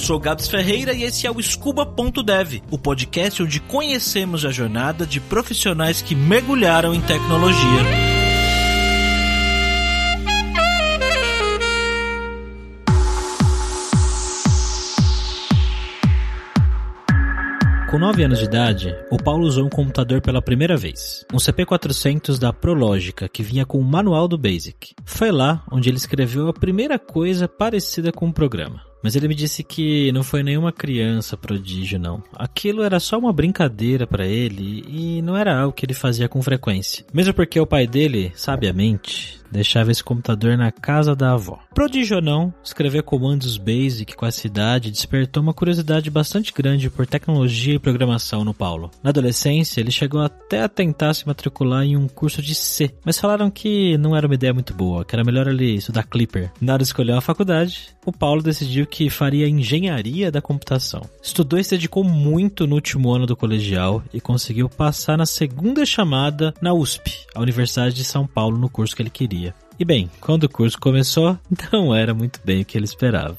sou Gabs Ferreira e esse é o Scuba.dev, o podcast onde conhecemos a jornada de profissionais que mergulharam em tecnologia. Com 9 anos de idade, o Paulo usou um computador pela primeira vez. Um CP400 da Prologica, que vinha com o manual do Basic. Foi lá onde ele escreveu a primeira coisa parecida com o programa. Mas ele me disse que não foi nenhuma criança prodígio, não. Aquilo era só uma brincadeira para ele e não era algo que ele fazia com frequência. Mesmo porque o pai dele, sabiamente, deixava esse computador na casa da avó. Prodígio ou não, escrever comandos BASIC com a cidade despertou uma curiosidade bastante grande por tecnologia e programação no Paulo. Na adolescência, ele chegou até a tentar se matricular em um curso de C, mas falaram que não era uma ideia muito boa, que era melhor ele estudar Clipper. Na hora de escolher uma faculdade, o Paulo decidiu que faria engenharia da computação. Estudou e se dedicou muito no último ano do colegial e conseguiu passar na segunda chamada na USP, a Universidade de São Paulo, no curso que ele queria. E bem, quando o curso começou, não era muito bem o que ele esperava.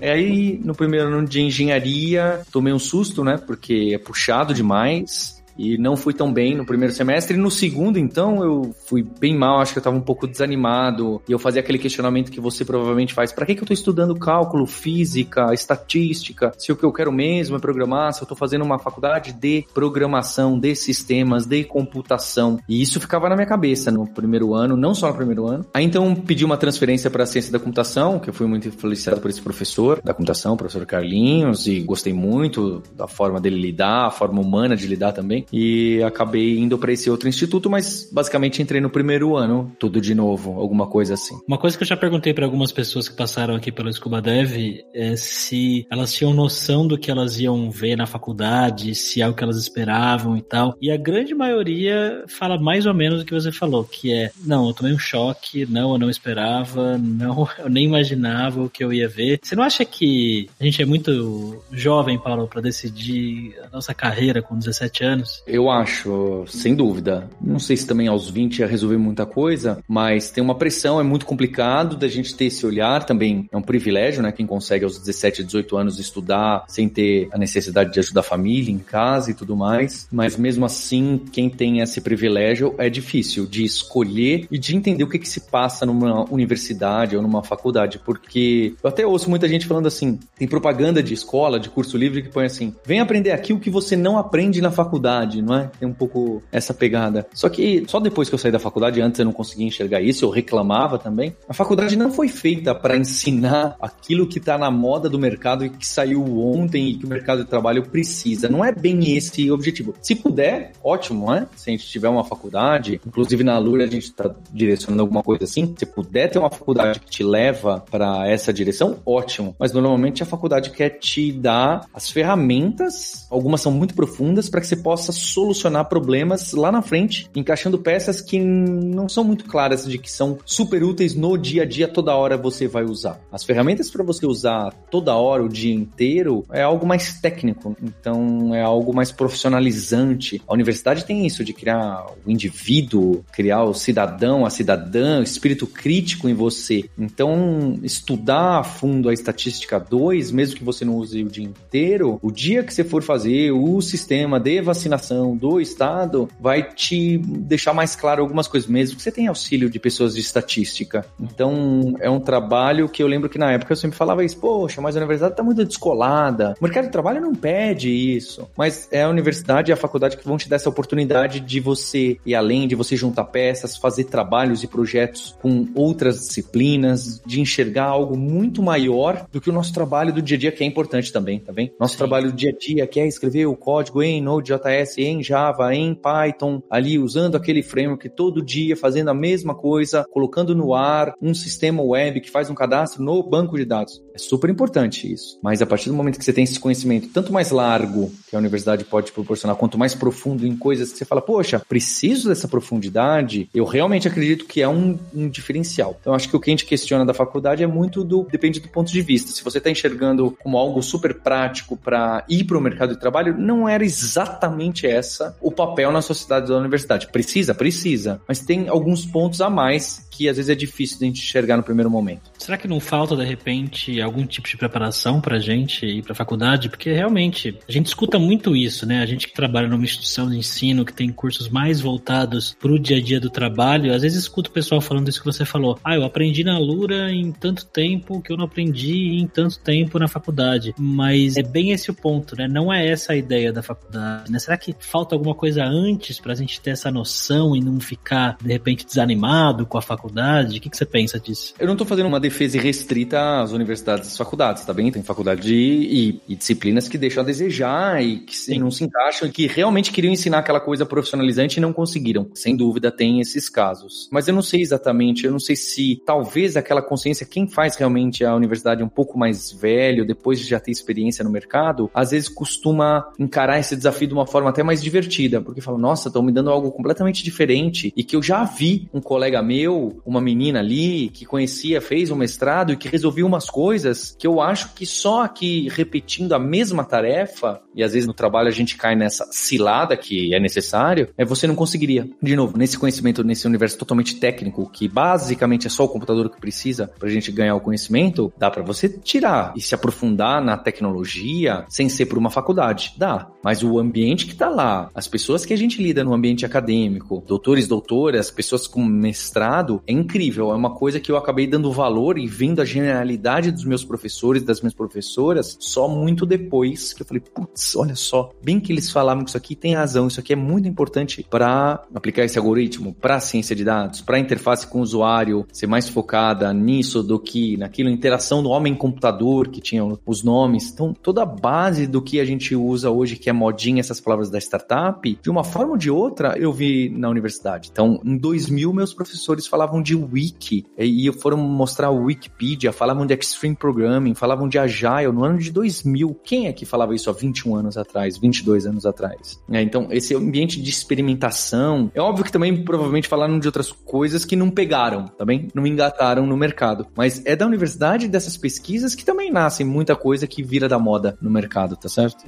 É aí, no primeiro ano de engenharia, tomei um susto, né? Porque é puxado demais e não fui tão bem no primeiro semestre. No segundo, então, eu fui bem mal, acho que eu estava um pouco desanimado. E eu fazia aquele questionamento que você provavelmente faz: para que, que eu estou estudando cálculo, física, estatística? Se o que eu quero mesmo é programar, se eu estou fazendo uma faculdade de programação, de sistemas, de computação. E isso ficava na minha cabeça no primeiro ano, não só no primeiro ano. Aí então pedi uma transferência para a ciência da computação, que eu fui muito influenciado por esse professor da computação, o professor Carlinhos, e gostei muito da forma dele lidar, a forma humana de lidar também e acabei indo para esse outro instituto, mas basicamente entrei no primeiro ano, tudo de novo, alguma coisa assim. Uma coisa que eu já perguntei para algumas pessoas que passaram aqui pelo Scuba Dev é se elas tinham noção do que elas iam ver na faculdade, se é o que elas esperavam e tal. E a grande maioria fala mais ou menos o que você falou, que é, não, eu tomei um choque, não, eu não esperava, não, eu nem imaginava o que eu ia ver. Você não acha que a gente é muito jovem, Paulo, para decidir a nossa carreira com 17 anos? Eu acho, sem dúvida. Não sei se também aos 20 ia resolver muita coisa, mas tem uma pressão, é muito complicado da gente ter esse olhar também. É um privilégio, né? Quem consegue aos 17, 18 anos estudar sem ter a necessidade de ajudar a família em casa e tudo mais. Mas mesmo assim, quem tem esse privilégio é difícil de escolher e de entender o que, que se passa numa universidade ou numa faculdade. Porque eu até ouço muita gente falando assim: tem propaganda de escola, de curso livre que põe assim: vem aprender aqui o que você não aprende na faculdade faculdade, não é? Tem um pouco essa pegada. Só que só depois que eu saí da faculdade, antes eu não conseguia enxergar isso, eu reclamava também. A faculdade não foi feita para ensinar aquilo que tá na moda do mercado e que saiu ontem e que o mercado de trabalho precisa. Não é bem esse o objetivo. Se puder, ótimo, não é? Se a gente tiver uma faculdade, inclusive na Lura a gente tá direcionando alguma coisa assim, se puder ter uma faculdade que te leva para essa direção, ótimo. Mas normalmente a faculdade quer te dar as ferramentas, algumas são muito profundas, para que você possa solucionar problemas lá na frente, encaixando peças que não são muito claras de que são super úteis no dia a dia, toda hora você vai usar. As ferramentas para você usar toda hora, o dia inteiro, é algo mais técnico, então é algo mais profissionalizante. A universidade tem isso de criar o indivíduo, criar o cidadão, a cidadã, o espírito crítico em você. Então, estudar a fundo a estatística 2, mesmo que você não use o dia inteiro, o dia que você for fazer o sistema de vacinação do Estado vai te deixar mais claro algumas coisas, mesmo que você tenha auxílio de pessoas de estatística. Então, é um trabalho que eu lembro que na época eu sempre falava isso, poxa, mas a universidade está muito descolada, o mercado de trabalho não pede isso. Mas é a universidade e a faculdade que vão te dar essa oportunidade de você ir além, de você juntar peças, fazer trabalhos e projetos com outras disciplinas, de enxergar algo muito maior do que o nosso trabalho do dia a dia, que é importante também, tá bem? Nosso Sim. trabalho do dia a dia, que é escrever o código em Node.js, em Java, em Python, ali usando aquele framework todo dia, fazendo a mesma coisa, colocando no ar um sistema web que faz um cadastro no banco de dados. É super importante isso. Mas a partir do momento que você tem esse conhecimento tanto mais largo que a universidade pode proporcionar, quanto mais profundo em coisas que você fala, poxa, preciso dessa profundidade, eu realmente acredito que é um, um diferencial. Então acho que o que a gente questiona da faculdade é muito do depende do ponto de vista. Se você está enxergando como algo super prático para ir para o mercado de trabalho, não era exatamente exatamente essa o papel na sociedade da universidade. Precisa? Precisa. Mas tem alguns pontos a mais que às vezes é difícil de a gente enxergar no primeiro momento. Será que não falta, de repente, algum tipo de preparação pra gente ir pra faculdade? Porque realmente, a gente escuta muito isso, né? A gente que trabalha numa instituição de ensino, que tem cursos mais voltados pro dia a dia do trabalho, às vezes escuta o pessoal falando isso que você falou. Ah, eu aprendi na Lura em tanto tempo que eu não aprendi em tanto tempo na faculdade. Mas é bem esse o ponto, né? Não é essa a ideia da faculdade, né? Será que falta alguma coisa antes pra gente ter essa noção e não ficar, de repente, desanimado com a faculdade? O que, que você pensa disso? Eu não estou fazendo uma defesa irrestrita às universidades e às faculdades, tá bem? Tem faculdade e, e, disciplinas que deixam a desejar e que Sim. não se encaixam e que realmente queriam ensinar aquela coisa profissionalizante e não conseguiram. Sem dúvida, tem esses casos. Mas eu não sei exatamente, eu não sei se talvez aquela consciência, quem faz realmente a universidade um pouco mais velho, depois de já ter experiência no mercado, às vezes costuma encarar esse desafio de uma forma até mais divertida, porque fala, nossa, estão me dando algo completamente diferente e que eu já vi um colega meu uma menina ali que conhecia, fez um mestrado e que resolvia umas coisas que eu acho que só aqui repetindo a mesma tarefa, e às vezes no trabalho a gente cai nessa cilada que é necessário, é você não conseguiria. De novo, nesse conhecimento, nesse universo totalmente técnico, que basicamente é só o computador que precisa pra gente ganhar o conhecimento, dá para você tirar e se aprofundar na tecnologia sem ser por uma faculdade. Dá. Mas o ambiente que tá lá, as pessoas que a gente lida no ambiente acadêmico, doutores, doutoras, pessoas com mestrado, é incrível. É uma coisa que eu acabei dando valor e vendo a genialidade dos meus professores, das minhas professoras, só muito depois que eu falei, putz, olha só, bem que eles falavam que isso aqui tem razão, isso aqui é muito importante para aplicar esse algoritmo, para a ciência de dados, para a interface com o usuário ser mais focada nisso do que naquilo, interação do homem-computador, que tinha os nomes. Então, toda a base do que a gente usa hoje, que é modinha, essas palavras da startup, de uma forma ou de outra, eu vi na universidade. Então, em 2000, meus professores falavam de wiki e foram mostrar o Wikipedia, falavam de Extreme Programming, falavam de Agile no ano de 2000. Quem é que falava isso há 21 anos atrás, 22 anos atrás? É, então, esse ambiente de experimentação, é óbvio que também provavelmente falaram de outras coisas que não pegaram, também tá não engataram no mercado, mas é da universidade dessas pesquisas que também nascem muita coisa que vira da moda no mercado, tá certo?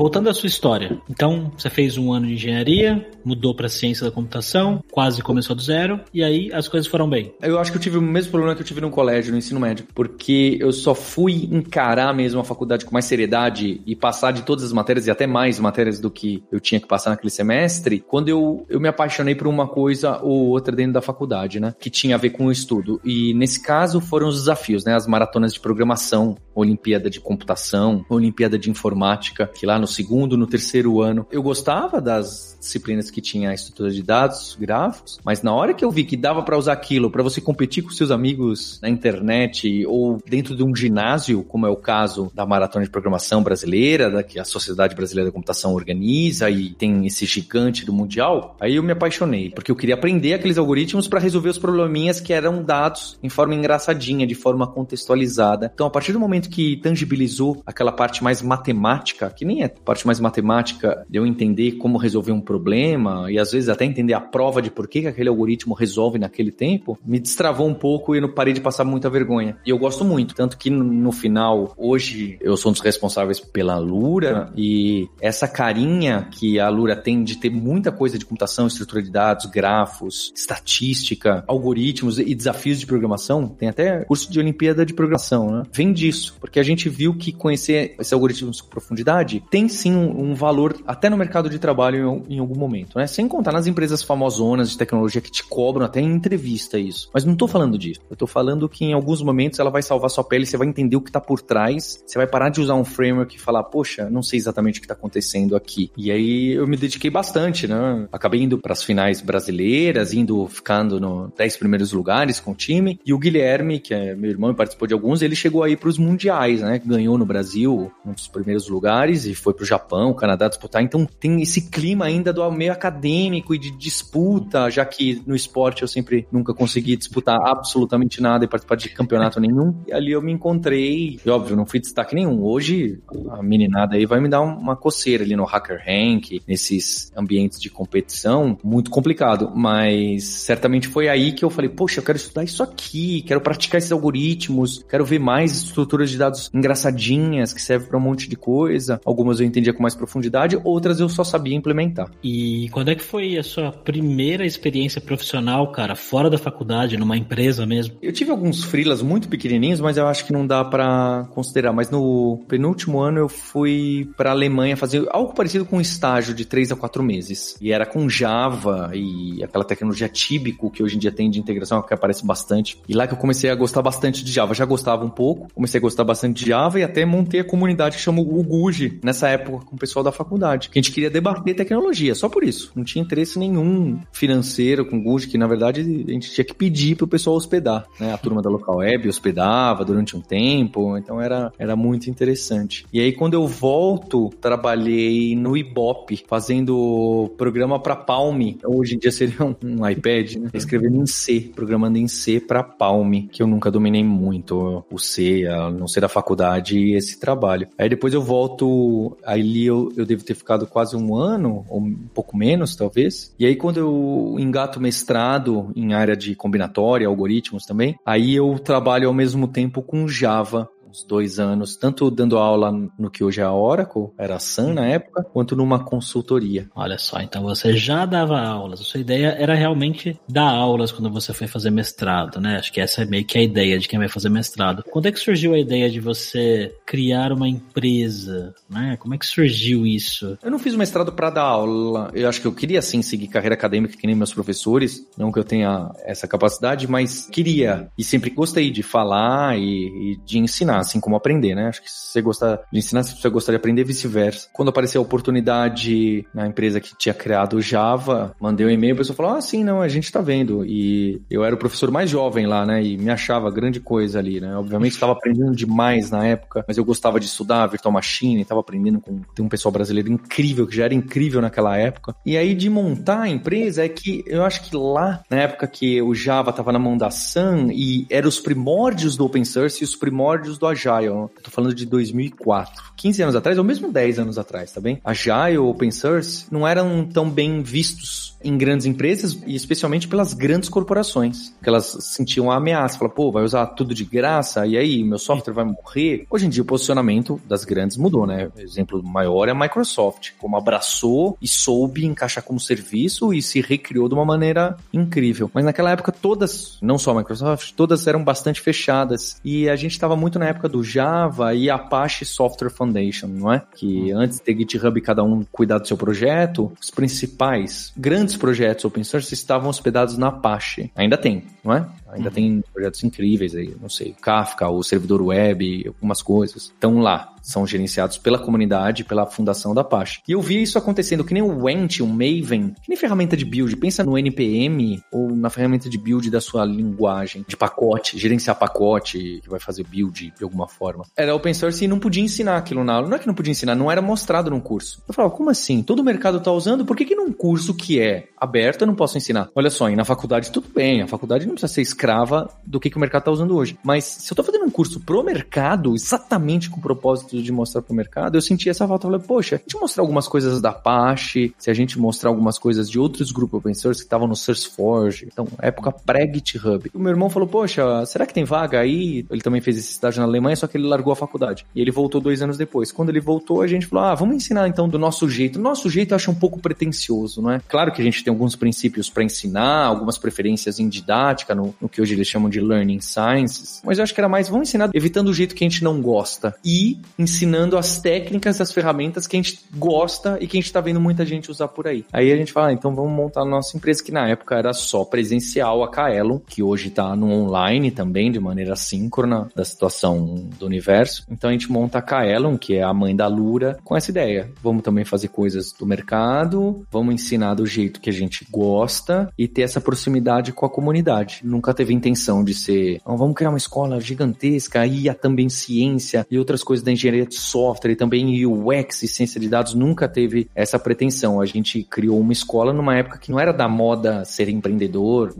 Voltando à sua história. Então, você fez um ano de engenharia, mudou para ciência da computação, quase começou do zero, e aí as coisas foram bem. Eu acho que eu tive o mesmo problema que eu tive no colégio, no ensino médio, porque eu só fui encarar mesmo a faculdade com mais seriedade e passar de todas as matérias e até mais matérias do que eu tinha que passar naquele semestre, quando eu, eu me apaixonei por uma coisa ou outra dentro da faculdade, né? Que tinha a ver com o estudo. E nesse caso foram os desafios, né? As maratonas de programação, Olimpíada de computação, Olimpíada de informática, que lá no segundo, no terceiro ano. Eu gostava das disciplinas que tinha estrutura de dados, gráficos, mas na hora que eu vi que dava para usar aquilo para você competir com seus amigos na internet ou dentro de um ginásio, como é o caso da Maratona de Programação Brasileira, da que a Sociedade Brasileira da Computação organiza e tem esse gigante do mundial, aí eu me apaixonei, porque eu queria aprender aqueles algoritmos para resolver os probleminhas que eram dados em forma engraçadinha, de forma contextualizada. Então, a partir do momento que tangibilizou aquela parte mais matemática, que nem é parte mais matemática de eu entender como resolver um problema e às vezes até entender a prova de por que, que aquele algoritmo resolve naquele tempo, me destravou um pouco e não parei de passar muita vergonha. E eu gosto muito, tanto que no final, hoje eu sou um dos responsáveis pela Lura e essa carinha que a Lura tem de ter muita coisa de computação, estrutura de dados, grafos, estatística, algoritmos e desafios de programação, tem até curso de Olimpíada de Programação, né? Vem disso, porque a gente viu que conhecer esse algoritmo com profundidade tem sim um, um valor até no mercado de trabalho em, em, algum momento, né? Sem contar nas empresas famosonas de tecnologia que te cobram até em entrevista isso. Mas não tô falando disso. Eu tô falando que em alguns momentos ela vai salvar sua pele, você vai entender o que tá por trás, você vai parar de usar um framework e falar, poxa, não sei exatamente o que tá acontecendo aqui. E aí eu me dediquei bastante, né? Acabei indo para as finais brasileiras, indo ficando no 10 primeiros lugares com o time. E o Guilherme, que é meu irmão e participou de alguns, ele chegou aí para os mundiais, né? Ganhou no Brasil um dos primeiros lugares e foi pro Japão, Canadá disputar. Então tem esse clima ainda do meio acadêmico e de disputa, já que no esporte eu sempre nunca consegui disputar absolutamente nada e participar de campeonato nenhum. E ali eu me encontrei, e óbvio, não fui destaque nenhum. Hoje a meninada aí vai me dar uma coceira ali no Hacker Rank, nesses ambientes de competição, muito complicado, mas certamente foi aí que eu falei, poxa, eu quero estudar isso aqui, quero praticar esses algoritmos, quero ver mais estruturas estruturas de dados engraçadinhas que servem para um monte de coisa. Algumas eu entendia com mais profundidade, outras eu só sabia implementar. E quando é que foi a sua primeira experiência profissional, cara, fora da faculdade, numa empresa mesmo? Eu tive alguns freelas muito pequenininhos, mas eu acho que não dá para considerar. Mas no penúltimo ano eu fui para Alemanha fazer algo parecido com um estágio de três a quatro meses. E era com Java e aquela tecnologia típico que hoje em dia tem de integração que aparece bastante. E lá que eu comecei a gostar bastante de Java. Já gostava um pouco, comecei a gostar bastante de Java e até montei a comunidade que chama o Guji nessa época com o pessoal da faculdade. Que a gente queria debater tecnologia, só por isso. Não tinha interesse nenhum financeiro com o que na verdade a gente tinha que pedir pro pessoal hospedar, né? A turma da local web hospedava durante um tempo, então era, era muito interessante. E aí quando eu volto, trabalhei no Ibope, fazendo programa para Palm. Hoje em dia seria um, um iPad, né? Escrevendo em C, programando em C para Palm, que eu nunca dominei muito o C, a não ser da faculdade esse trabalho. Aí depois eu volto, ali eu, eu devo ter ficado quase um ano, ou um pouco menos, talvez. E aí quando eu engato mestrado em área de combinatória, algoritmos também, aí eu trabalho ao mesmo tempo com Java uns dois anos, tanto dando aula no que hoje é a Oracle, era a Sun na época, quanto numa consultoria. Olha só, então você já dava aulas. A sua ideia era realmente dar aulas quando você foi fazer mestrado, né? Acho que essa é meio que a ideia de quem vai fazer mestrado. Quando é que surgiu a ideia de você criar uma empresa, né? Como é que surgiu isso? Eu não fiz o mestrado para dar aula. Eu acho que eu queria sim seguir carreira acadêmica que nem meus professores, não que eu tenha essa capacidade, mas queria e sempre gostei de falar e, e de ensinar assim como aprender, né? Acho que se você gostar de ensinar, se você gostar de aprender, vice-versa. Quando apareceu a oportunidade na empresa que tinha criado o Java, mandei um e-mail, a pessoa falou: Ah, sim, não, a gente tá vendo. E eu era o professor mais jovem lá, né? E me achava grande coisa ali, né? Obviamente estava aprendendo demais na época, mas eu gostava de estudar virtual machine, estava aprendendo com tem um pessoal brasileiro incrível, que já era incrível naquela época. E aí de montar a empresa é que eu acho que lá, na época que o Java estava na mão da Sun e eram os primórdios do open source e os primórdios do Agile. Eu tô falando de 2004. 15 anos atrás, ou mesmo 10 anos atrás, tá bem? Agile, Open Source, não eram tão bem vistos em grandes empresas e especialmente pelas grandes corporações, que elas sentiam a ameaça, falaram, pô, vai usar tudo de graça e aí meu software vai morrer. Hoje em dia o posicionamento das grandes mudou, né? O exemplo maior é a Microsoft, como abraçou e soube encaixar como serviço e se recriou de uma maneira incrível. Mas naquela época todas, não só a Microsoft, todas eram bastante fechadas e a gente estava muito na época do Java e Apache Software Foundation, não é? Que antes de ter GitHub cada um cuidar do seu projeto, os principais grandes projetos open source estavam hospedados na Apache. Ainda tem, não é? Ainda uhum. tem projetos incríveis aí, não sei, Kafka, o servidor web, algumas coisas. Estão lá, são gerenciados pela comunidade, pela fundação da Apache. E eu vi isso acontecendo, que nem o Went, o Maven, que nem ferramenta de build. Pensa no NPM ou na ferramenta de build da sua linguagem, de pacote, gerenciar pacote, que vai fazer build de alguma forma. Era open source e não podia ensinar aquilo na aula. Não é que não podia ensinar, não era mostrado num curso. Eu falava, como assim? Todo o mercado tá usando, por que, que num curso que é aberto eu não posso ensinar? Olha só, e na faculdade tudo bem, a faculdade não precisa ser escrava do que, que o mercado está usando hoje. Mas se eu estou fazendo um curso pro mercado, exatamente com o propósito de mostrar pro mercado, eu senti essa falta. Eu falei, poxa, a gente mostrar algumas coisas da Apache, se a gente mostrar algumas coisas de outros grupos open source que estavam no SourceForge, então, época pré-GitHub. O meu irmão falou, poxa, será que tem vaga aí? Ele também fez esse estágio na Alemanha, só que ele largou a faculdade. E ele voltou dois anos depois. Quando ele voltou, a gente falou, ah, vamos ensinar então do nosso jeito. Nosso jeito eu acho um pouco pretencioso, não é? Claro que a gente tem alguns princípios para ensinar, algumas preferências em didática, no, no que hoje eles chamam de Learning Sciences, mas eu acho que era mais, vamos ensinar evitando o jeito que a gente não gosta e ensinando as técnicas, as ferramentas que a gente gosta e que a gente tá vendo muita gente usar por aí. Aí a gente fala, ah, então vamos montar a nossa empresa, que na época era só presencial, a Kaelon, que hoje tá no online também, de maneira síncrona da situação do universo. Então a gente monta a Kaelon, que é a mãe da Lura, com essa ideia. Vamos também fazer coisas do mercado, vamos ensinar do jeito que a gente gosta e ter essa proximidade com a comunidade. Nunca teve intenção de ser, oh, vamos criar uma escola gigantesca, e a também ciência e outras coisas da engenharia de software e também UX e ciência de dados nunca teve essa pretensão. A gente criou uma escola numa época que não era da moda ser empreendedor.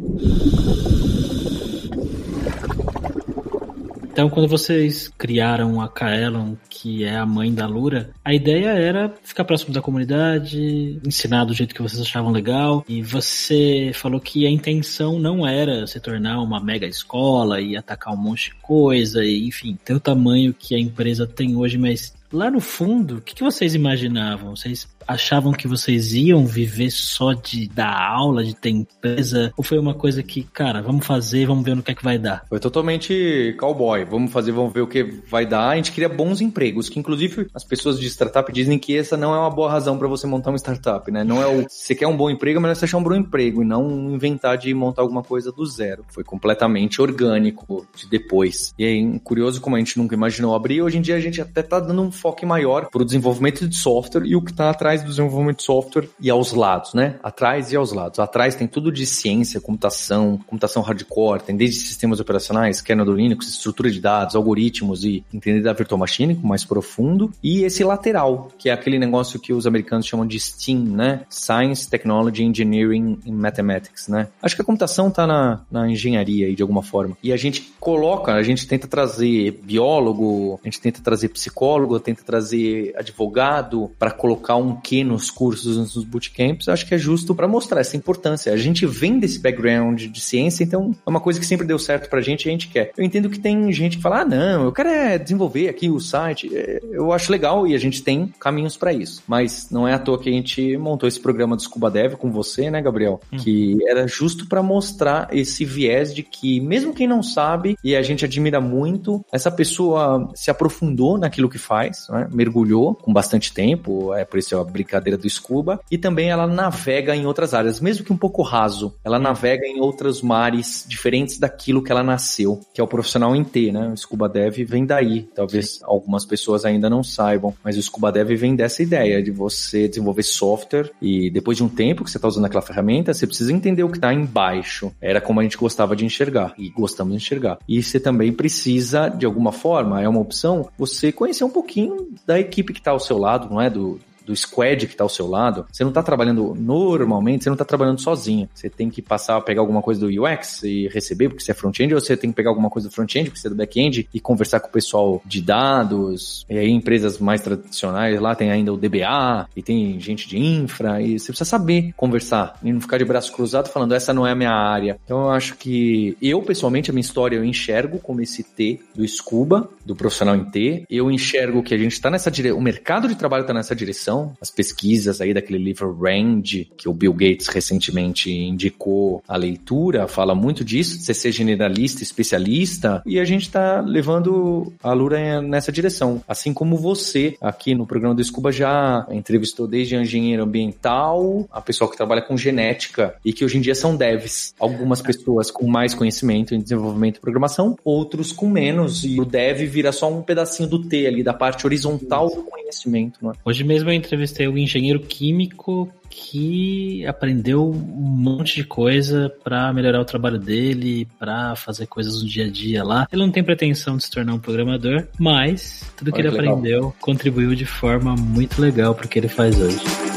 Então, quando vocês criaram a Kaelon, que é a mãe da Lura, a ideia era ficar próximo da comunidade, ensinar do jeito que vocês achavam legal. E você falou que a intenção não era se tornar uma mega escola e atacar um monte de coisa, e enfim, ter o tamanho que a empresa tem hoje, mas lá no fundo, o que, vocês imaginavam? Vocês achavam que vocês iam viver só de dar aula, de ter empresa? Ou foi uma coisa que, cara, vamos fazer, vamos ver no que é que vai dar? Foi totalmente cowboy. Vamos fazer, vamos ver o que vai dar. A gente queria bons empregos, que inclusive as pessoas de startup dizem que essa não é uma boa razão para você montar uma startup, né? Não é o você quer um bom emprego, mas você achar um bom emprego e não inventar de montar alguma coisa do zero. Foi completamente orgânico de depois. E aí, curioso como a gente nunca imaginou abrir, hoje em dia a gente até tá dando um foco maior pro desenvolvimento de software e o que tá atrás do desenvolvimento de software e aos lados, né? Atrás e aos lados. Atrás tem tudo de ciência, computação, computação hardcore, tem desde sistemas operacionais, kernel do Linux, estrutura de dados, algoritmos e entender da virtual machine mais profundo. E esse lateral, que é aquele negócio que os americanos chamam de STEAM, né? Science, Technology, Engineering and Mathematics, né? Acho que a computação tá na, na engenharia aí de alguma forma. E a gente coloca, a gente tenta trazer biólogo, a gente tenta trazer psicólogo, tenta trazer advogado para colocar um aqui nos cursos, nos bootcamps, acho que é justo para mostrar essa importância. A gente vem desse background de ciência, então é uma coisa que sempre deu certo pra gente e a gente quer. Eu entendo que tem gente que fala, ah, não, eu quero é desenvolver aqui o site. É, eu acho legal e a gente tem caminhos para isso. Mas não é à toa que a gente montou esse programa do Scuba Dev com você, né, Gabriel? Hum. Que era justo para mostrar esse viés de que, mesmo quem não sabe, e a gente admira muito, essa pessoa se aprofundou naquilo que faz, né? mergulhou com bastante tempo, é por isso eu brincadeira do scuba, e também ela navega em outras áreas, mesmo que um pouco raso. Ela navega em outros mares diferentes daquilo que ela nasceu, que é o profissional em T, né? O scuba dev vem daí. Talvez algumas pessoas ainda não saibam, mas o scuba dev vem dessa ideia de você desenvolver software e depois de um tempo que você está usando aquela ferramenta, você precisa entender o que está embaixo. Era como a gente gostava de enxergar e gostamos de enxergar. E você também precisa, de alguma forma, é uma opção, você conhecer um pouquinho da equipe que está ao seu lado, não é? Do, do squad que está ao seu lado, você não está trabalhando normalmente, você não está trabalhando sozinho. Você tem que passar a pegar alguma coisa do UX e receber porque você é front-end, ou você tem que pegar alguma coisa do front-end porque você é do back-end e conversar com o pessoal de dados. E aí, empresas mais tradicionais lá tem ainda o DBA e tem gente de infra e você precisa saber conversar e não ficar de braço cruzado falando essa não é a minha área. Então eu acho que eu, pessoalmente, a minha história eu enxergo como esse T do Scuba, do profissional em T. Eu enxergo que a gente está nessa direção, o mercado de trabalho está nessa direção as pesquisas aí daquele livro Range, que o Bill Gates recentemente indicou a leitura, fala muito disso, de você ser generalista, especialista, e a gente está levando a Lura nessa direção. Assim como você, aqui no programa do Scuba, já entrevistou desde engenheiro ambiental, a pessoa que trabalha com genética, e que hoje em dia são devs. Algumas pessoas com mais conhecimento em desenvolvimento e programação, outros com menos, e o dev vira só um pedacinho do T ali, da parte horizontal do conhecimento. Né? Hoje mesmo eu entrevistei um engenheiro químico que aprendeu um monte de coisa para melhorar o trabalho dele, para fazer coisas no dia a dia lá. Ele não tem pretensão de se tornar um programador, mas tudo que Olha ele que aprendeu contribuiu de forma muito legal para o que ele faz hoje.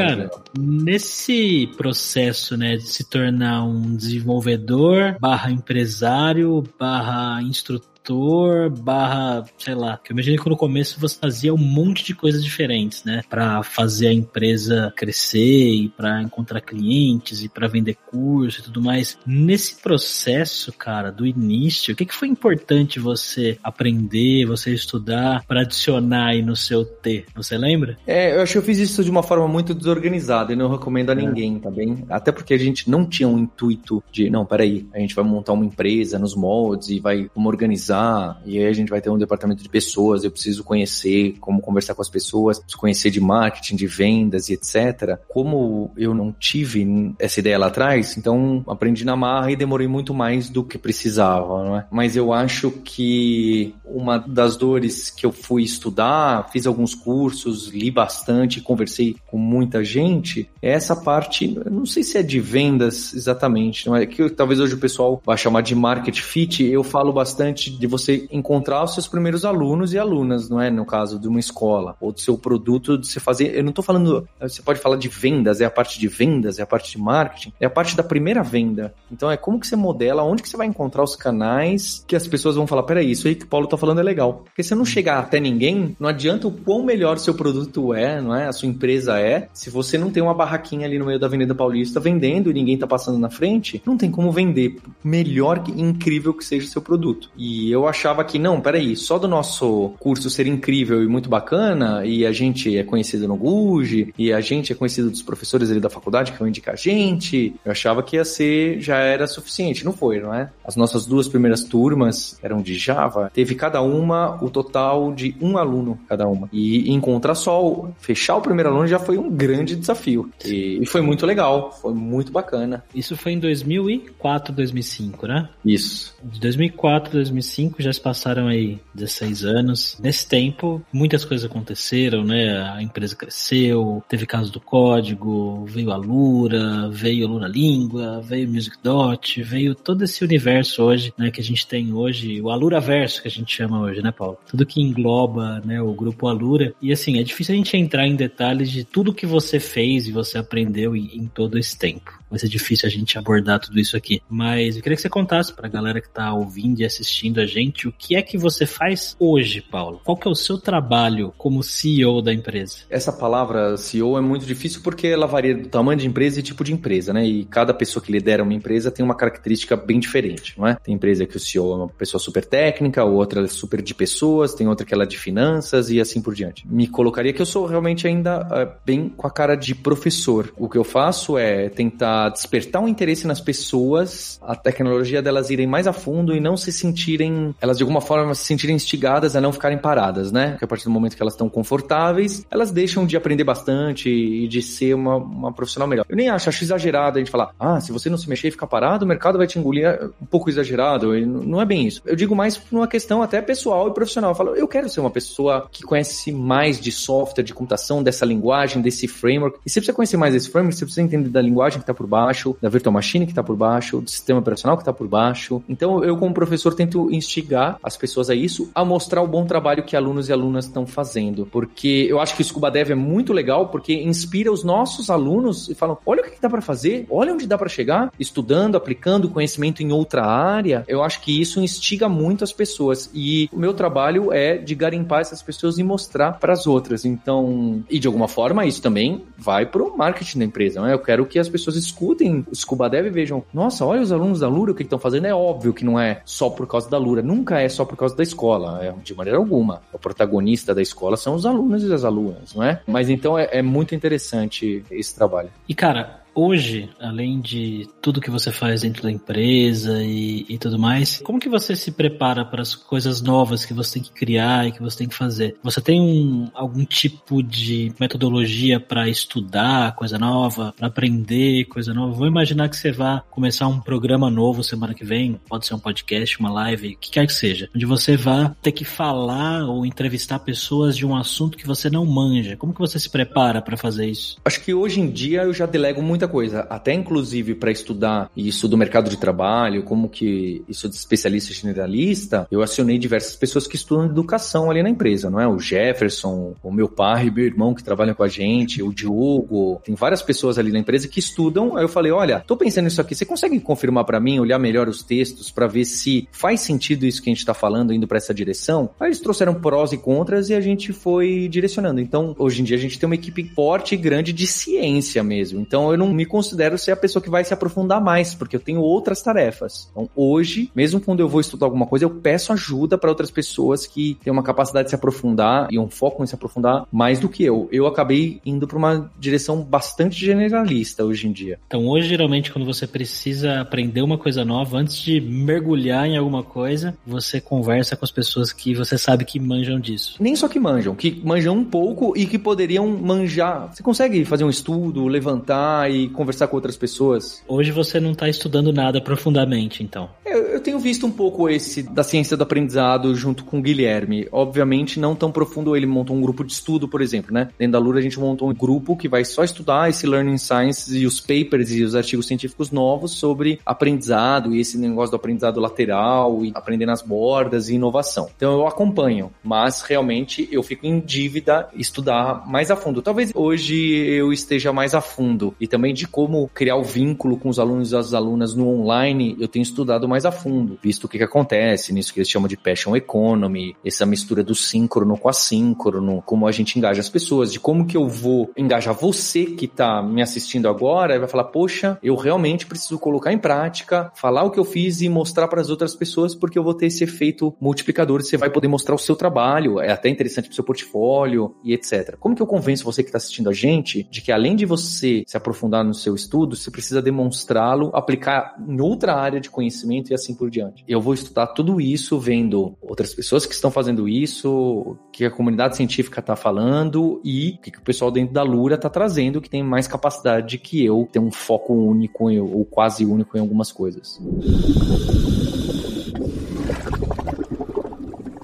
Cara, nesse processo, né, de se tornar um desenvolvedor, barra empresário, barra instrutor, diretor barra, sei lá, que eu imaginei que no começo você fazia um monte de coisas diferentes, né? Para fazer a empresa crescer e para encontrar clientes e para vender curso e tudo mais. Nesse processo, cara, do início, o que, que foi importante você aprender, você estudar para adicionar aí no seu T? Você lembra? É, eu acho que eu fiz isso de uma forma muito desorganizada e não recomendo a é. ninguém, tá bem? Até porque a gente não tinha um intuito de, não, peraí, a gente vai montar uma empresa nos moldes e vai como organizar e aí a gente vai ter um departamento de pessoas, eu preciso conhecer como conversar com as pessoas, preciso conhecer de marketing, de vendas e etc. Como eu não tive essa ideia lá atrás, então aprendi na marra e demorei muito mais do que precisava, não é? Mas eu acho que uma das dores que eu fui estudar, fiz alguns cursos, li bastante, conversei com muita gente, é essa parte, não sei se é de vendas exatamente, não é que talvez hoje o pessoal vai chamar de market fit, eu falo bastante de você encontrar os seus primeiros alunos e alunas, não é? No caso de uma escola, ou do seu produto, de você fazer. Eu não tô falando. Você pode falar de vendas, é a parte de vendas, é a parte de marketing, é a parte da primeira venda. Então é como que você modela, onde que você vai encontrar os canais que as pessoas vão falar: peraí, isso aí que o Paulo tá falando é legal. Porque se não chegar até ninguém, não adianta o quão melhor seu produto é, não é? A sua empresa é, se você não tem uma barraquinha ali no meio da Avenida Paulista vendendo e ninguém tá passando na frente, não tem como vender. Melhor que incrível que seja o seu produto. E eu achava que, não, peraí, só do nosso curso ser incrível e muito bacana, e a gente é conhecido no Guji, e a gente é conhecido dos professores ali da faculdade que vão indicar a gente, eu achava que ia ser, já era suficiente. Não foi, não é? As nossas duas primeiras turmas eram de Java, teve cada uma o total de um aluno cada uma. E encontrar só, fechar o primeiro aluno já foi um grande desafio. E, e foi muito legal, foi muito bacana. Isso foi em 2004, 2005, né? Isso. De 2004 2005 já se passaram aí 16 anos. Nesse tempo, muitas coisas aconteceram, né? A empresa cresceu, teve caso do código, veio a Lura, veio a Lura Língua, veio o Music Dot, veio todo esse universo hoje, né, que a gente tem hoje, o Alura Verso que a gente chama hoje, né, Paulo? Tudo que engloba, né, o grupo Alura. E assim, é difícil a gente entrar em detalhes de tudo que você fez e você aprendeu em, em todo esse tempo vai ser difícil a gente abordar tudo isso aqui. Mas eu queria que você contasse para a galera que está ouvindo e assistindo a gente o que é que você faz hoje, Paulo. Qual que é o seu trabalho como CEO da empresa? Essa palavra CEO é muito difícil porque ela varia do tamanho de empresa e tipo de empresa, né? E cada pessoa que lidera uma empresa tem uma característica bem diferente, não é? Tem empresa que o CEO é uma pessoa super técnica, outra é super de pessoas, tem outra que ela é de finanças e assim por diante. Me colocaria que eu sou realmente ainda uh, bem com a cara de professor. O que eu faço é tentar despertar um interesse nas pessoas, a tecnologia delas irem mais a fundo e não se sentirem, elas de alguma forma se sentirem instigadas a não ficarem paradas, né? Porque a partir do momento que elas estão confortáveis, elas deixam de aprender bastante e de ser uma, uma profissional melhor. Eu nem acho, acho exagerado a gente falar, ah, se você não se mexer e ficar parado, o mercado vai te engolir. É um pouco exagerado, não é bem isso. Eu digo mais por uma questão até pessoal e profissional. Eu falo, eu quero ser uma pessoa que conhece mais de software, de computação, dessa linguagem, desse framework. E se você conhecer mais desse framework, você precisa entender da linguagem que está por baixo, da virtual machine que está por baixo, do sistema operacional que está por baixo. Então, eu, como professor, tento instigar as pessoas a isso, a mostrar o bom trabalho que alunos e alunas estão fazendo. Porque eu acho que o Scuba Dev é muito legal, porque inspira os nossos alunos e falam: olha o que, dá para fazer, olha onde dá para chegar, estudando, aplicando conhecimento em outra área. Eu acho que isso instiga muito as pessoas. E o meu trabalho é de garimpar essas pessoas e mostrar para as outras. Então, e de alguma forma, isso também vai para o marketing da empresa. Né? Eu quero que as pessoas escutem o Scuba Dev e vejam, nossa, olha os alunos da Lura o que estão fazendo. É óbvio que não é só por causa da Lura, nunca é só por causa da escola, é, de maneira alguma. O protagonista da escola são os alunos e as alunas, não é? Mas então é, é muito interessante esse trabalho. E cara, hoje, além de tudo que você faz dentro da empresa e, e tudo mais, como que você se prepara para as coisas novas que você tem que criar e que você tem que fazer? Você tem um, algum tipo de metodologia para estudar coisa nova, para aprender coisa nova? Vou imaginar que você vá começar um programa novo semana que vem, pode ser um podcast, uma live, o que quer que seja, onde você vá ter que falar ou entrevistar pessoas de um assunto que você não manja. Como que você se prepara para fazer isso? Acho que hoje em dia eu já delego muito muita coisa, até inclusive para estudar isso do mercado de trabalho, como que isso de especialista generalista, eu acionei diversas pessoas que estudam educação ali na empresa, não é? O Jefferson, o meu pai meu irmão que trabalham com a gente, o Diogo, tem várias pessoas ali na empresa que estudam. Aí eu falei, olha, tô pensando nisso aqui, você consegue confirmar para mim, olhar melhor os textos para ver se faz sentido isso que a gente tá falando indo para essa direção? Aí eles trouxeram prós e contras e a gente foi direcionando. Então, hoje em dia a gente tem uma equipe forte e grande de ciência mesmo. Então, eu não me considero ser a pessoa que vai se aprofundar mais, porque eu tenho outras tarefas. Então, hoje, mesmo quando eu vou estudar alguma coisa, eu peço ajuda para outras pessoas que têm uma capacidade de se aprofundar e um foco em se aprofundar mais do que eu. Eu acabei indo para uma direção bastante generalista hoje em dia. Então, hoje, geralmente, quando você precisa aprender uma coisa nova, antes de mergulhar em alguma coisa, você conversa com as pessoas que você sabe que manjam disso. Nem só que manjam, que manjam um pouco e que poderiam manjar. Você consegue fazer um estudo, levantar e e conversar com outras pessoas. Hoje você não está estudando nada profundamente, então. Eu, eu, tenho visto um pouco esse da ciência do aprendizado junto com o Guilherme. Obviamente, não tão profundo. Ele montou um grupo de estudo, por exemplo, né? Dentro da Lura, a gente montou um grupo que vai só estudar esse Learning Science e os papers e os artigos científicos novos sobre aprendizado e esse negócio do aprendizado lateral e aprender nas bordas e inovação. Então, eu acompanho, mas realmente eu fico em dívida estudar mais a fundo. Talvez hoje eu esteja mais a fundo e também de como criar o vínculo com os alunos e as alunas no online, eu tenho estudado mais a fundo, visto o que, que acontece nisso que eles chamam de passion economy, essa mistura do síncrono com assíncrono, como a gente engaja as pessoas, de como que eu vou engajar você que está me assistindo agora e vai falar, poxa, eu realmente preciso colocar em prática, falar o que eu fiz e mostrar para as outras pessoas, porque eu vou ter esse efeito multiplicador, você vai poder mostrar o seu trabalho, é até interessante para o seu portfólio e etc. Como que eu convenço você que está assistindo a gente de que além de você se aprofundar no seu estudo, você precisa demonstrá-lo, aplicar em outra área de conhecimento e assim por diante. Eu vou estudar tudo isso vendo outras pessoas que estão fazendo isso, o que a comunidade científica está falando e o que, o pessoal dentro da Lura está trazendo que tem mais capacidade que eu ter um foco único ou quase único em algumas coisas.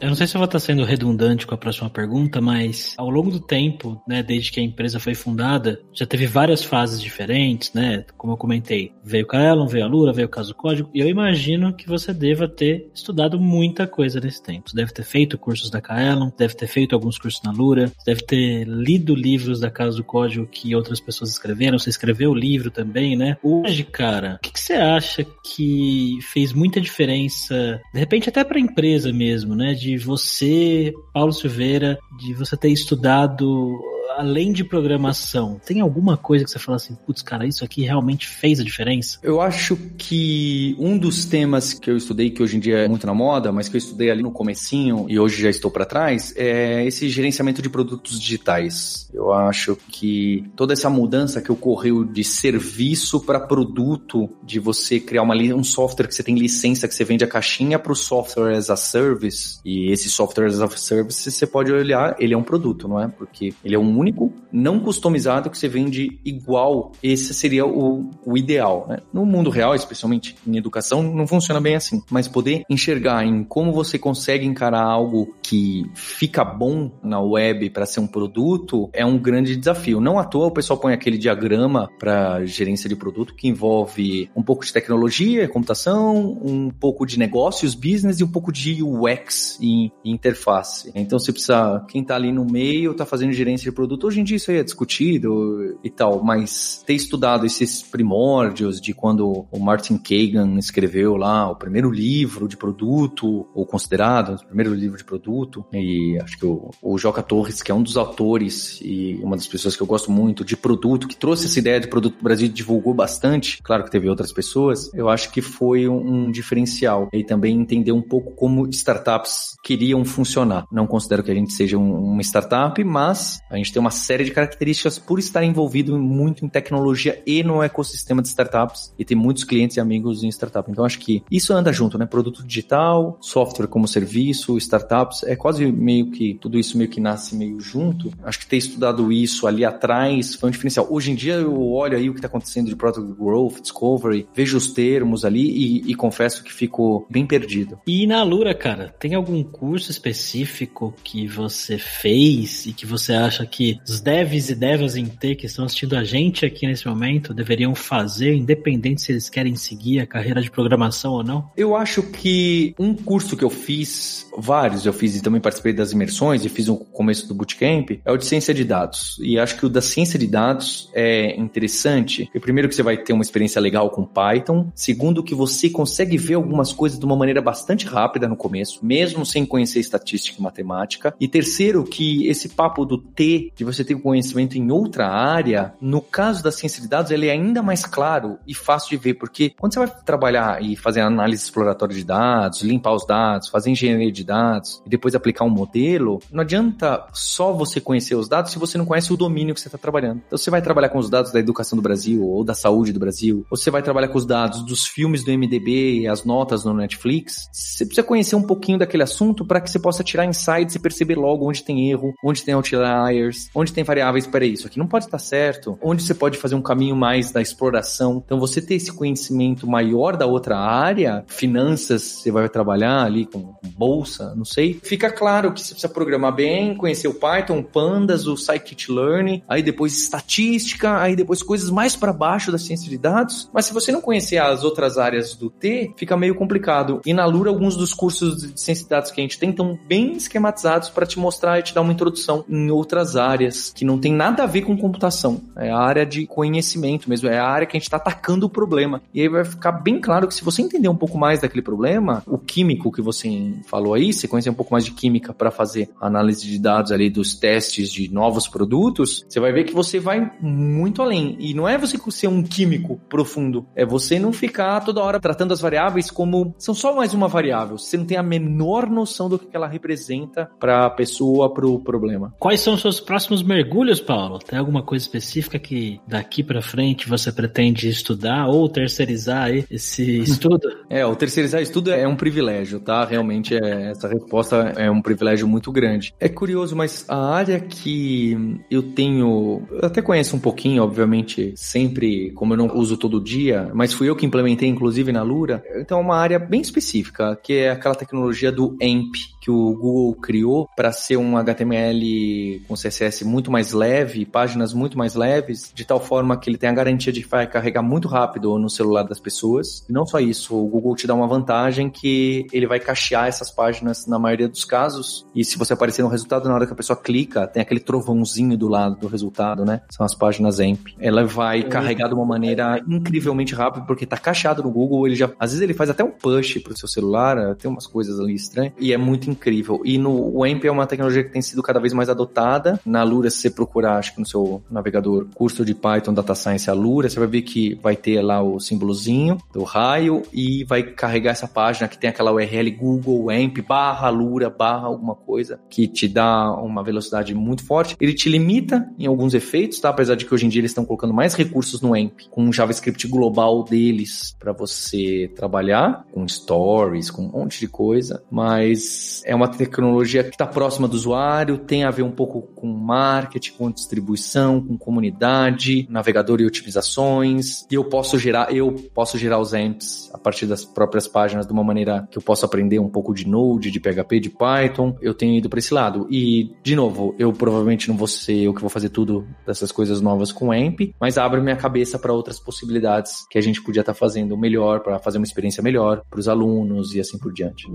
Eu não sei se eu vou estar sendo redundante com a próxima pergunta, mas ao longo do tempo, né, desde que a empresa foi fundada, já teve várias fases diferentes, né? Como eu comentei, veio o Kaelon, veio a Lura, veio o caso código, e eu imagino que você deva ter estudado muita coisa nesse tempo. Você deve ter feito cursos da Kaelon, deve ter feito alguns cursos na Lura, deve ter lido livros da Casa do Código que outras pessoas escreveram, você escreveu o livro também, né? Hoje, cara, o que, que você acha que fez muita diferença, de repente até para a empresa mesmo, né? De você, Paulo Silveira, de você ter estudado além de programação, tem alguma coisa que você fala assim, putz, cara, isso aqui realmente fez a diferença? Eu acho que um dos temas que eu estudei, que hoje em dia é muito na moda, mas que eu estudei ali no comecinho e hoje já estou para trás, é esse gerenciamento de produtos digitais. Eu acho que toda essa mudança que ocorreu de serviço para produto, de você criar uma, um software que você tem licença, que você vende a caixinha para o software as a service, e esse software as a service, você pode olhar, ele é um produto, não é? Porque ele é um único, não customizado, que você vende igual. Esse seria o, o ideal. Né? No mundo real, especialmente em educação, não funciona bem assim. Mas poder enxergar em como você consegue encarar algo que fica bom na web para ser um produto é um grande desafio. Não à toa o pessoal põe aquele diagrama para gerência de produto que envolve um pouco de tecnologia, computação, um pouco de negócios, business e um pouco de UX e interface. Então você precisa, quem está ali no meio está fazendo gerência de produto produto. Hoje em dia isso aí é discutido e tal, mas ter estudado esses primórdios de quando o Martin Kagan escreveu lá o primeiro livro de produto, ou considerado o primeiro livro de produto, e acho que o, o Joca Torres, que é um dos autores e uma das pessoas que eu gosto muito de produto, que trouxe essa ideia de produto para o Brasil divulgou bastante, claro que teve outras pessoas, eu acho que foi um, um diferencial. E também entender um pouco como startups queriam funcionar. Não considero que a gente seja um, uma startup, mas a gente tem uma série de características por estar envolvido muito em tecnologia e no ecossistema de startups e tem muitos clientes e amigos em startup. Então acho que isso anda junto, né? Produto digital, software como serviço, startups, é quase meio que tudo isso meio que nasce meio junto. Acho que ter estudado isso ali atrás foi um diferencial. Hoje em dia eu olho aí o que está acontecendo de product growth, discovery, vejo os termos ali e, e confesso que fico bem perdido. E na Lura, cara, tem algum curso específico que você fez e que você acha que que os devs e devas em T que estão assistindo a gente aqui nesse momento deveriam fazer, independente se eles querem seguir a carreira de programação ou não? Eu acho que um curso que eu fiz, vários eu fiz e também participei das imersões e fiz o começo do bootcamp, é o de ciência de dados. E acho que o da ciência de dados é interessante, porque primeiro que você vai ter uma experiência legal com Python, segundo que você consegue ver algumas coisas de uma maneira bastante rápida no começo, mesmo sem conhecer estatística e matemática, e terceiro que esse papo do T de você ter conhecimento em outra área, no caso da ciência de dados, ele é ainda mais claro e fácil de ver, porque quando você vai trabalhar e fazer análise exploratória de dados, limpar os dados, fazer engenharia de dados, e depois aplicar um modelo, não adianta só você conhecer os dados se você não conhece o domínio que você está trabalhando. Então você vai trabalhar com os dados da educação do Brasil ou da saúde do Brasil, ou você vai trabalhar com os dados dos filmes do MDB, as notas no Netflix. Você precisa conhecer um pouquinho daquele assunto para que você possa tirar insights e perceber logo onde tem erro, onde tem outliers, onde tem variáveis, peraí, isso aqui não pode estar certo, onde você pode fazer um caminho mais da exploração. Então você ter esse conhecimento maior da outra área, finanças, você vai trabalhar ali com bolsa, não sei, fica claro que você precisa programar bem, conhecer o Python, Pandas, o Scikit-learn, aí depois estatística, aí depois coisas mais para baixo da ciência de dados. Mas se você não conhecer as outras áreas do T, fica meio complicado. E na Lura, alguns dos cursos de ciência de dados que a gente tem estão bem esquematizados para te mostrar e te dar uma introdução em outras áreas que não tem nada a ver com computação. É a área de conhecimento mesmo, é a área que a gente está atacando o problema. E aí vai ficar bem claro que se você entender um pouco mais daquele problema, o químico que você falou aí, você conhecer um pouco mais de química para fazer análise de dados ali dos testes de novos produtos, você vai ver que você vai muito além. E não é você ser um químico profundo, é você não ficar toda hora tratando as variáveis como são só mais uma variável. Você não tem a menor noção do que ela representa para a pessoa, para o problema. Quais são os seus próximos mergulhos, Paulo? Tem alguma coisa específica que daqui para frente você pretende estudar ou terceirizar aí esse estudo? É, o terceirizar estudo é um privilégio, tá? Realmente é, essa resposta é um privilégio muito grande. É curioso, mas a área que eu tenho, eu até conheço um pouquinho, obviamente, sempre, como eu não uso todo dia, mas fui eu que implementei, inclusive, na Lura. Então, é uma área bem específica, que é aquela tecnologia do AMP, que o Google criou para ser um HTML com CSS muito mais leve, páginas muito mais leves, de tal forma que ele tem a garantia de vai carregar muito rápido no celular das pessoas. E não só isso, o Google te dá uma vantagem que ele vai cachear essas páginas na maioria dos casos. E se você aparecer no resultado na hora que a pessoa clica, tem aquele trovãozinho do lado do resultado, né? São as páginas AMP. Ela vai carregar de uma maneira incrivelmente rápida porque tá cacheado no Google, ele já às vezes ele faz até um push pro seu celular, tem umas coisas ali estranhas e é muito incrível. E no o AMP é uma tecnologia que tem sido cada vez mais adotada. Na Lura, se você procurar, acho que no seu navegador, curso de Python Data Science Alura, você vai ver que vai ter lá o símbolozinho do raio e vai carregar essa página que tem aquela URL Google AMP barra Lura barra alguma coisa que te dá uma velocidade muito forte. Ele te limita em alguns efeitos, tá? Apesar de que hoje em dia eles estão colocando mais recursos no AMP com um JavaScript global deles para você trabalhar com stories, com um monte de coisa, mas é uma tecnologia que está próxima do usuário, tem a ver um pouco com marketing, com distribuição, com comunidade, navegador e otimizações. E eu posso gerar, eu posso gerar os amps a partir das próprias páginas de uma maneira que eu possa aprender um pouco de Node, de PHP, de Python. Eu tenho ido para esse lado. E de novo, eu provavelmente não vou ser eu que vou fazer tudo dessas coisas novas com AMP, mas abre minha cabeça para outras possibilidades que a gente podia estar tá fazendo melhor, para fazer uma experiência melhor para os alunos e assim por diante.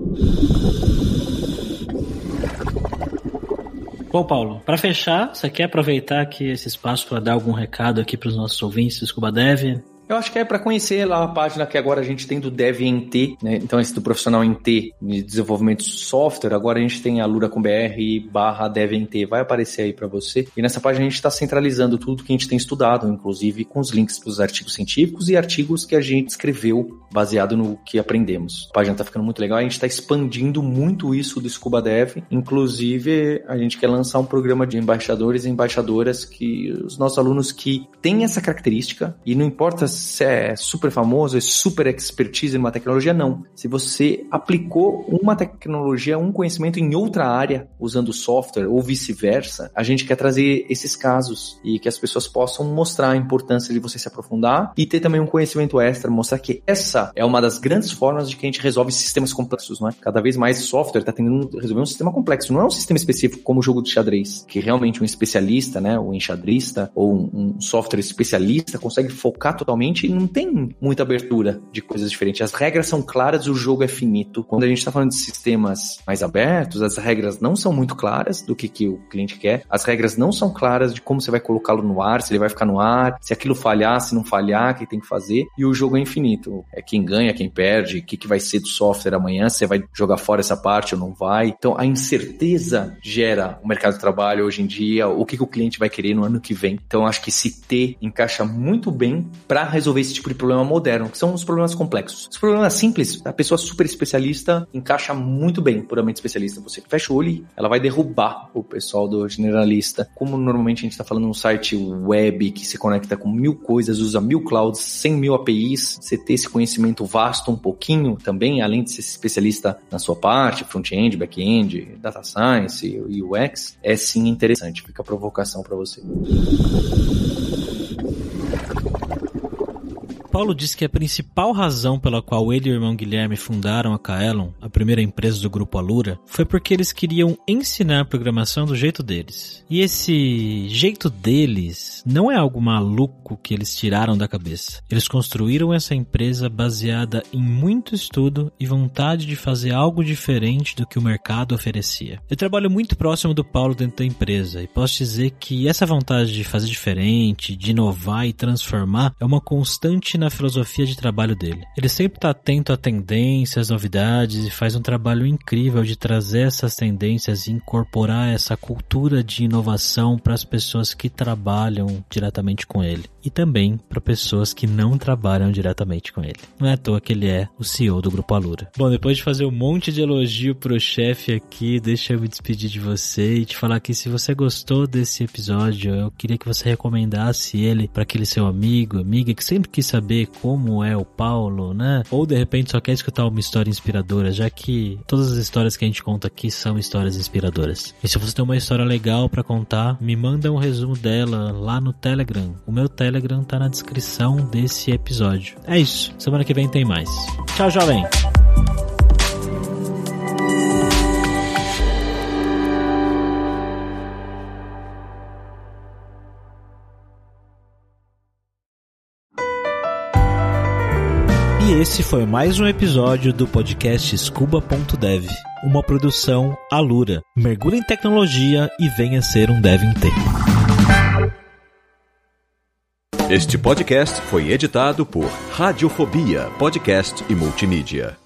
Bom, Paulo, para fechar, você quer aproveitar aqui esse espaço para dar algum recado aqui para os nossos ouvintes do Scuba Dev? Eu acho que é para conhecer lá a página que agora a gente tem do Dev em T, né? Então esse do profissional em T de desenvolvimento de software, agora a gente tem a Lura com BR barra Dev vai aparecer aí para você. E nessa página a gente está centralizando tudo que a gente tem estudado, inclusive com os links para os artigos científicos e artigos que a gente escreveu baseado no que aprendemos. A página está ficando muito legal, a gente está expandindo muito isso do Scuba Dev. Inclusive, a gente quer lançar um programa de embaixadores e embaixadoras que os nossos alunos que têm essa característica, e não importa se é super famoso, é super expertise numa tecnologia, não. Se você aplicou uma tecnologia, um conhecimento em outra área, usando software ou vice-versa, a gente quer trazer esses casos e que as pessoas possam mostrar a importância de você se aprofundar e ter também um conhecimento extra, mostrar que essa é uma das grandes formas de que a gente resolve sistemas complexos, não é? Cada vez mais software está tentando resolver um sistema complexo, não é um sistema específico como o jogo de xadrez, que realmente um especialista, né, um enxadrista ou um software especialista consegue focar totalmente não tem muita abertura de coisas diferentes. As regras são claras, o jogo é finito. Quando a gente está falando de sistemas mais abertos, as regras não são muito claras do que, que o cliente quer. As regras não são claras de como você vai colocá-lo no ar, se ele vai ficar no ar, se aquilo falhar, se não falhar, o que tem que fazer. E o jogo é infinito. É quem ganha, quem perde, o que, que vai ser do software amanhã, você vai jogar fora essa parte ou não vai. Então a incerteza gera o mercado de trabalho hoje em dia, o que, que o cliente vai querer no ano que vem. Então acho que se ter encaixa muito bem para resolver esse tipo de problema moderno, que são os problemas complexos. Os problemas simples, a pessoa super especialista encaixa muito bem, puramente especialista. Você fecha o olho e ela vai derrubar o pessoal do generalista. Como normalmente a gente está falando num site web que se conecta com mil coisas, usa mil clouds, 100 mil APIs, você ter esse conhecimento vasto um pouquinho também, além de ser especialista na sua parte, front-end, back-end, data science e UX, é sim interessante. Fica a provocação para você. Paulo disse que a principal razão pela qual ele e o irmão Guilherme fundaram a Kaelon, a primeira empresa do grupo Alura, foi porque eles queriam ensinar programação do jeito deles. E esse jeito deles não é algo maluco que eles tiraram da cabeça. Eles construíram essa empresa baseada em muito estudo e vontade de fazer algo diferente do que o mercado oferecia. Eu trabalho muito próximo do Paulo dentro da empresa e posso dizer que essa vontade de fazer diferente, de inovar e transformar é uma constante na filosofia de trabalho dele. Ele sempre está atento a tendências, novidades e faz um trabalho incrível de trazer essas tendências e incorporar essa cultura de inovação para as pessoas que trabalham diretamente com ele e também para pessoas que não trabalham diretamente com ele. Não é à toa que ele é o CEO do Grupo Alura. Bom, depois de fazer um monte de elogio pro chefe aqui, deixa eu me despedir de você e te falar que se você gostou desse episódio, eu queria que você recomendasse ele para aquele seu amigo, amiga que sempre quis saber saber como é o Paulo, né? Ou de repente só quer escutar uma história inspiradora, já que todas as histórias que a gente conta aqui são histórias inspiradoras. E se você tem uma história legal para contar, me manda um resumo dela lá no Telegram. O meu Telegram tá na descrição desse episódio. É isso. Semana que vem tem mais. Tchau, jovem. Esse foi mais um episódio do podcast Scuba.dev, uma produção Alura. Mergulhe em tecnologia e venha ser um dev inteiro. Este podcast foi editado por Radiofobia, podcast e multimídia.